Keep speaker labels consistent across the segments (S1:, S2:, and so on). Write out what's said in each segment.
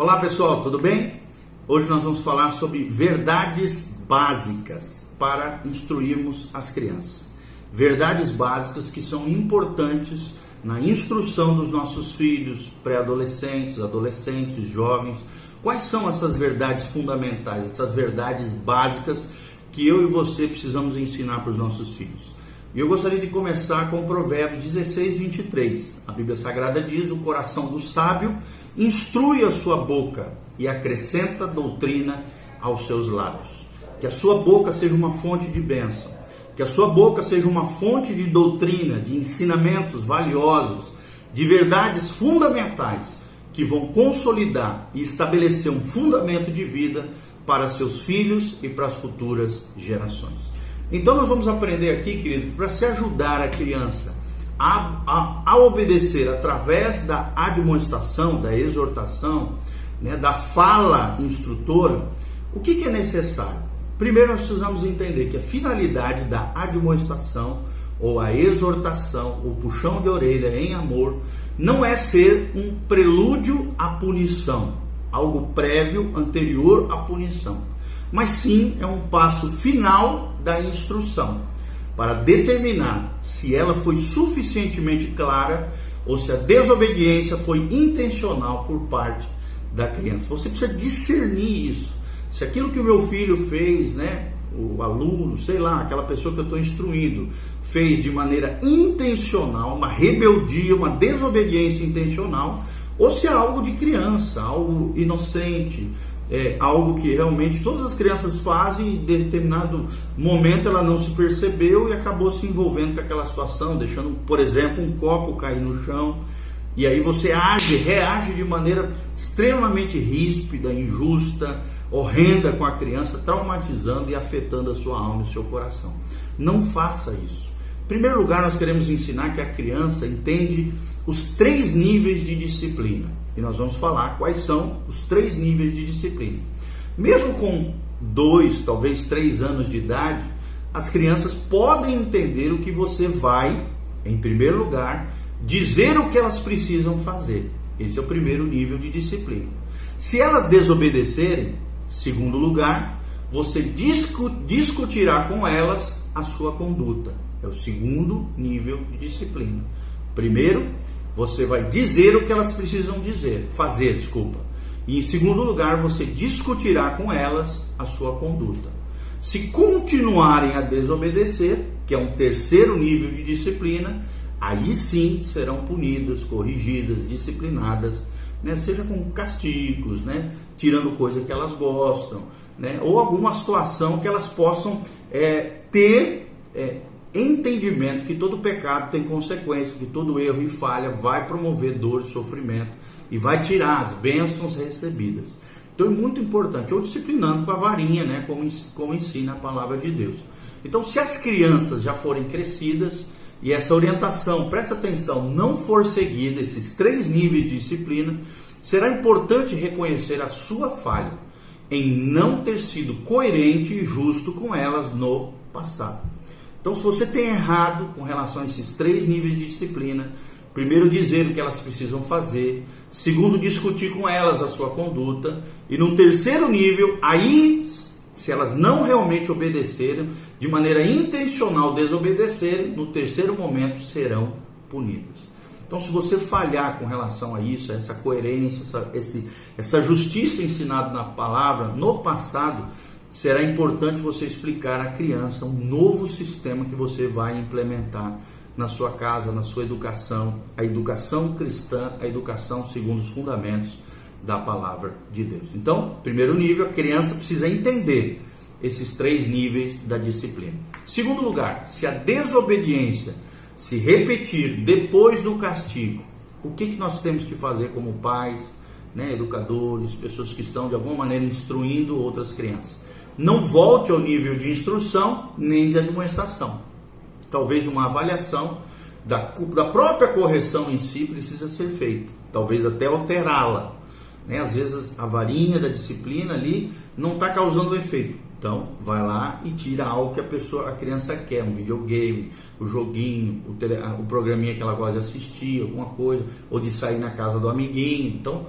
S1: Olá pessoal, tudo bem? Hoje nós vamos falar sobre verdades básicas para instruirmos as crianças. Verdades básicas que são importantes na instrução dos nossos filhos, pré-adolescentes, adolescentes, jovens. Quais são essas verdades fundamentais, essas verdades básicas que eu e você precisamos ensinar para os nossos filhos? E eu gostaria de começar com Provérbios 16, 23. A Bíblia Sagrada diz: O coração do sábio instrui a sua boca e acrescenta doutrina aos seus lábios. Que a sua boca seja uma fonte de bênção, que a sua boca seja uma fonte de doutrina, de ensinamentos valiosos, de verdades fundamentais que vão consolidar e estabelecer um fundamento de vida para seus filhos e para as futuras gerações. Então nós vamos aprender aqui, querido, para se ajudar a criança a, a, a, obedecer através da admoestação, da exortação, né, da fala instrutora, o que, que é necessário? Primeiro nós precisamos entender que a finalidade da admoestação ou a exortação, o puxão de orelha em amor, não é ser um prelúdio à punição, algo prévio, anterior à punição, mas sim é um passo final da instrução, para determinar se ela foi suficientemente clara ou se a desobediência foi intencional por parte da criança. Você precisa discernir isso. Se aquilo que o meu filho fez, né, o aluno, sei lá, aquela pessoa que eu estou instruindo, fez de maneira intencional, uma rebeldia, uma desobediência intencional, ou se é algo de criança, algo inocente, é, algo que realmente todas as crianças fazem e em determinado momento ela não se percebeu e acabou se envolvendo com aquela situação, deixando, por exemplo, um copo cair no chão. E aí você age, reage de maneira extremamente ríspida, injusta, horrenda com a criança, traumatizando e afetando a sua alma e o seu coração. Não faça isso. Em primeiro lugar, nós queremos ensinar que a criança entende os três níveis de disciplina. E nós vamos falar quais são os três níveis de disciplina. Mesmo com dois, talvez três anos de idade, as crianças podem entender o que você vai, em primeiro lugar, dizer o que elas precisam fazer. Esse é o primeiro nível de disciplina. Se elas desobedecerem, segundo lugar, você discu discutirá com elas a sua conduta. É o segundo nível de disciplina. Primeiro, você vai dizer o que elas precisam dizer, fazer, desculpa. E em segundo lugar, você discutirá com elas a sua conduta. Se continuarem a desobedecer, que é um terceiro nível de disciplina, aí sim serão punidas, corrigidas, disciplinadas, né? seja com castigos, né? tirando coisa que elas gostam, né? ou alguma situação que elas possam é, ter é, entendimento que todo pecado tem consequência, que todo erro e falha vai promover dor e sofrimento e vai tirar as bênçãos recebidas. Então é muito importante, ou disciplinando com a varinha, né, como, como ensina a palavra de Deus. Então, se as crianças já forem crescidas e essa orientação, presta atenção, não for seguida, esses três níveis de disciplina, será importante reconhecer a sua falha em não ter sido coerente e justo com elas no passado. Então, se você tem errado com relação a esses três níveis de disciplina, primeiro dizer o que elas precisam fazer, segundo discutir com elas a sua conduta, e no terceiro nível, aí, se elas não realmente obedecerem, de maneira intencional desobedecerem, no terceiro momento serão punidas. Então, se você falhar com relação a isso, a essa coerência, essa, esse, essa justiça ensinada na palavra no passado, será importante você explicar à criança um novo sistema que você vai implementar na sua casa, na sua educação, a educação cristã, a educação segundo os fundamentos da palavra de Deus. Então, primeiro nível, a criança precisa entender esses três níveis da disciplina. Segundo lugar, se a desobediência se repetir depois do castigo, o que, que nós temos que fazer como pais, né, educadores, pessoas que estão de alguma maneira instruindo outras crianças? Não volte ao nível de instrução nem de administração. Talvez uma avaliação da, da própria correção em si precisa ser feita, talvez até alterá-la. Né? Às vezes a varinha da disciplina ali não está causando efeito. Então, vai lá e tira algo que a pessoa, a criança quer, um videogame, o joguinho, o, tele, o programinha que ela gosta de assistir, alguma coisa, ou de sair na casa do amiguinho. Então,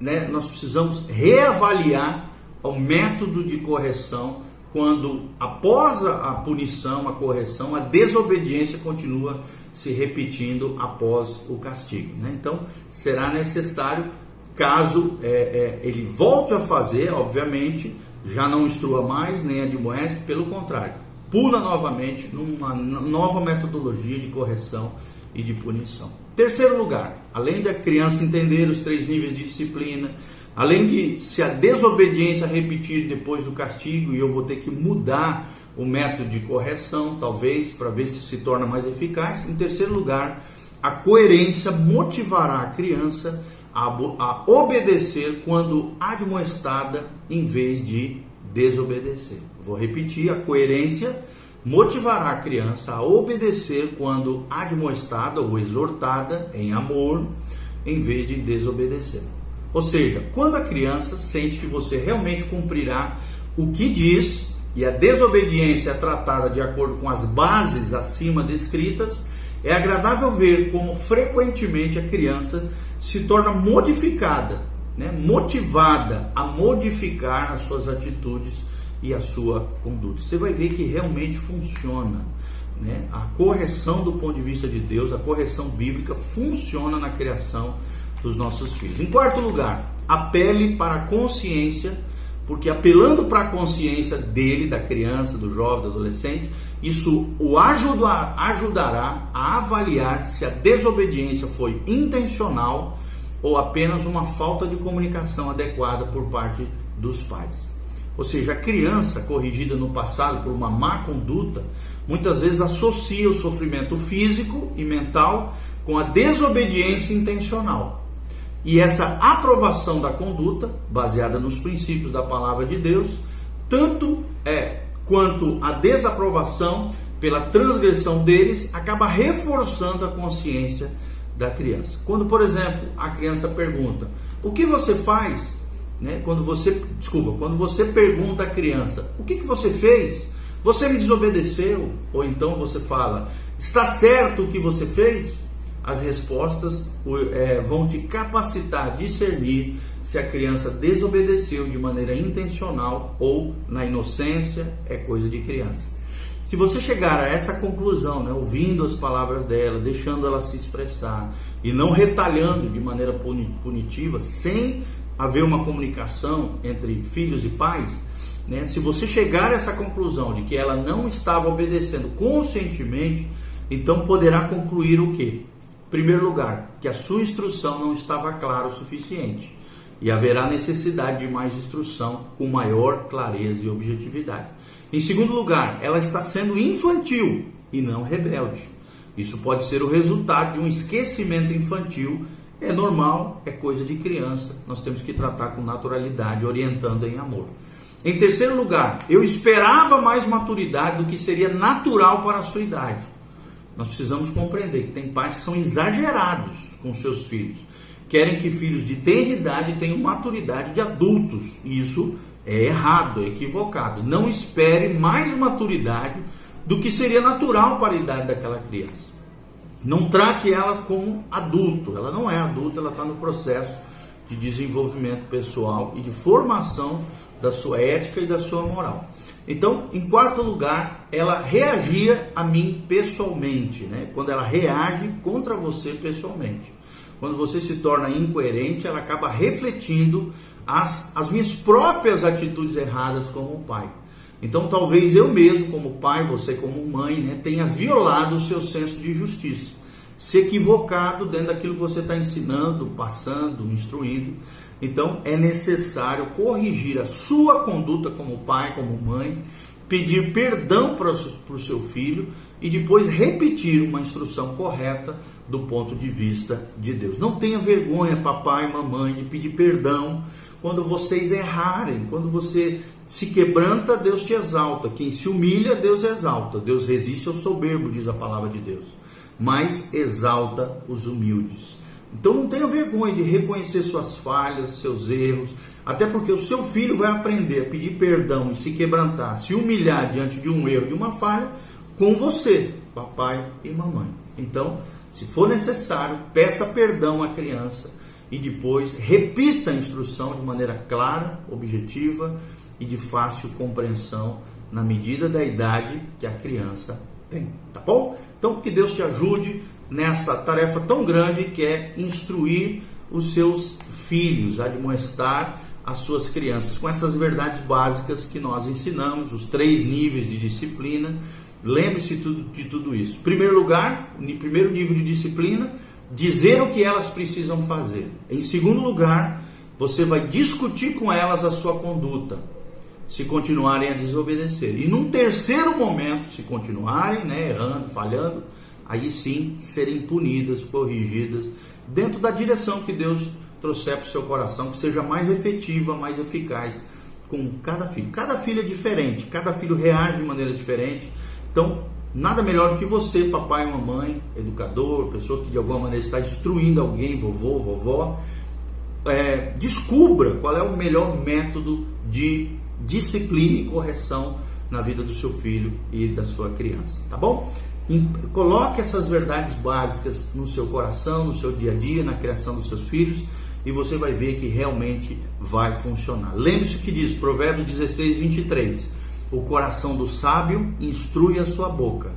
S1: né, nós precisamos reavaliar o método de correção quando, após a, punição, a correção, a desobediência continua se repetindo após o castigo. Né? Então, será necessário, caso é, é, ele volte a fazer, obviamente, já não instrua mais, nem admoeste, pelo contrário, pula novamente numa nova metodologia de correção e de punição. Terceiro lugar, além da criança entender os três níveis de disciplina, Além de se a desobediência repetir depois do castigo e eu vou ter que mudar o método de correção, talvez, para ver se se torna mais eficaz. Em terceiro lugar, a coerência motivará a criança a, a obedecer quando admoestada em vez de desobedecer. Vou repetir: a coerência motivará a criança a obedecer quando admoestada ou exortada em amor, em vez de desobedecer. Ou seja, quando a criança sente que você realmente cumprirá o que diz e a desobediência é tratada de acordo com as bases acima descritas, é agradável ver como frequentemente a criança se torna modificada, né, motivada a modificar as suas atitudes e a sua conduta. Você vai ver que realmente funciona. Né? A correção do ponto de vista de Deus, a correção bíblica funciona na criação dos nossos filhos. Em quarto lugar, apele para a consciência, porque apelando para a consciência dele, da criança, do jovem, do adolescente, isso o ajudar, ajudará a avaliar se a desobediência foi intencional ou apenas uma falta de comunicação adequada por parte dos pais. Ou seja, a criança corrigida no passado por uma má conduta, muitas vezes associa o sofrimento físico e mental com a desobediência intencional. E essa aprovação da conduta, baseada nos princípios da palavra de Deus, tanto é quanto a desaprovação pela transgressão deles, acaba reforçando a consciência da criança. Quando, por exemplo, a criança pergunta: "O que você faz?", né? Quando você, desculpa, quando você pergunta à criança: "O que que você fez?", você me desobedeceu? Ou então você fala: "Está certo o que você fez?" As respostas é, vão te capacitar a discernir se a criança desobedeceu de maneira intencional ou na inocência é coisa de criança. Se você chegar a essa conclusão, né, ouvindo as palavras dela, deixando ela se expressar e não retalhando de maneira punitiva, sem haver uma comunicação entre filhos e pais, né, se você chegar a essa conclusão de que ela não estava obedecendo conscientemente, então poderá concluir o que? Primeiro lugar, que a sua instrução não estava clara o suficiente e haverá necessidade de mais instrução com maior clareza e objetividade. Em segundo lugar, ela está sendo infantil e não rebelde. Isso pode ser o resultado de um esquecimento infantil. É normal, é coisa de criança. Nós temos que tratar com naturalidade, orientando em amor. Em terceiro lugar, eu esperava mais maturidade do que seria natural para a sua idade. Nós precisamos compreender que tem pais que são exagerados com seus filhos. Querem que filhos de tenra idade tenham maturidade de adultos. Isso é errado, é equivocado. Não espere mais maturidade do que seria natural para a idade daquela criança. Não trate ela como adulto. Ela não é adulta, ela está no processo de desenvolvimento pessoal e de formação da sua ética e da sua moral. Então, em quarto lugar, ela reagia a mim pessoalmente, né? Quando ela reage contra você pessoalmente. Quando você se torna incoerente, ela acaba refletindo as, as minhas próprias atitudes erradas como pai. Então, talvez eu mesmo, como pai, você como mãe, né, tenha violado o seu senso de justiça, se equivocado dentro daquilo que você está ensinando, passando, instruindo. Então é necessário corrigir a sua conduta como pai, como mãe, pedir perdão para o seu filho e depois repetir uma instrução correta do ponto de vista de Deus. Não tenha vergonha, papai e mamãe, de pedir perdão quando vocês errarem, quando você se quebranta, Deus te exalta. Quem se humilha, Deus exalta. Deus resiste ao soberbo, diz a palavra de Deus, mas exalta os humildes. Então não tenha vergonha de reconhecer suas falhas, seus erros, até porque o seu filho vai aprender a pedir perdão e se quebrantar, se humilhar diante de um erro, de uma falha, com você, papai e mamãe. Então, se for necessário, peça perdão à criança e depois repita a instrução de maneira clara, objetiva e de fácil compreensão na medida da idade que a criança tem, tá bom? Então que Deus te ajude nessa tarefa tão grande que é instruir os seus filhos, admoestar as suas crianças com essas verdades básicas que nós ensinamos, os três níveis de disciplina. Lembre-se de tudo isso. Primeiro lugar, primeiro nível de disciplina, dizer o que elas precisam fazer. Em segundo lugar, você vai discutir com elas a sua conduta, se continuarem a desobedecer. E num terceiro momento, se continuarem né, errando, falhando, aí sim serem punidas, corrigidas, dentro da direção que Deus trouxer para o seu coração, que seja mais efetiva, mais eficaz com cada filho. Cada filho é diferente, cada filho reage de maneira diferente. Então, nada melhor do que você, papai, mamãe, educador, pessoa que de alguma maneira está instruindo alguém, vovô, vovó, é, descubra qual é o melhor método de disciplina e correção na vida do seu filho e da sua criança, tá bom? Coloque essas verdades básicas no seu coração, no seu dia a dia, na criação dos seus filhos e você vai ver que realmente vai funcionar. Lembre-se que diz Provérbios 16, 23: O coração do sábio instrui a sua boca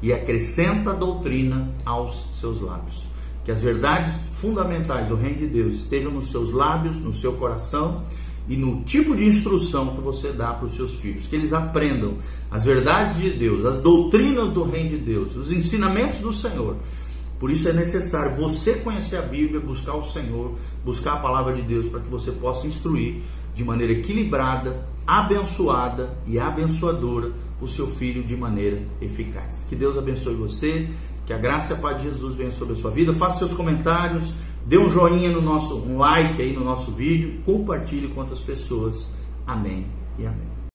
S1: e acrescenta a doutrina aos seus lábios. Que as verdades fundamentais do Reino de Deus estejam nos seus lábios, no seu coração e no tipo de instrução que você dá para os seus filhos, que eles aprendam as verdades de Deus, as doutrinas do reino de Deus, os ensinamentos do Senhor. Por isso é necessário você conhecer a Bíblia, buscar o Senhor, buscar a palavra de Deus para que você possa instruir de maneira equilibrada, abençoada e abençoadora o seu filho de maneira eficaz. Que Deus abençoe você, que a graça e a paz de Jesus venha sobre a sua vida. Faça seus comentários, Dê um joinha no nosso, um like aí no nosso vídeo, compartilhe com outras pessoas. Amém e amém.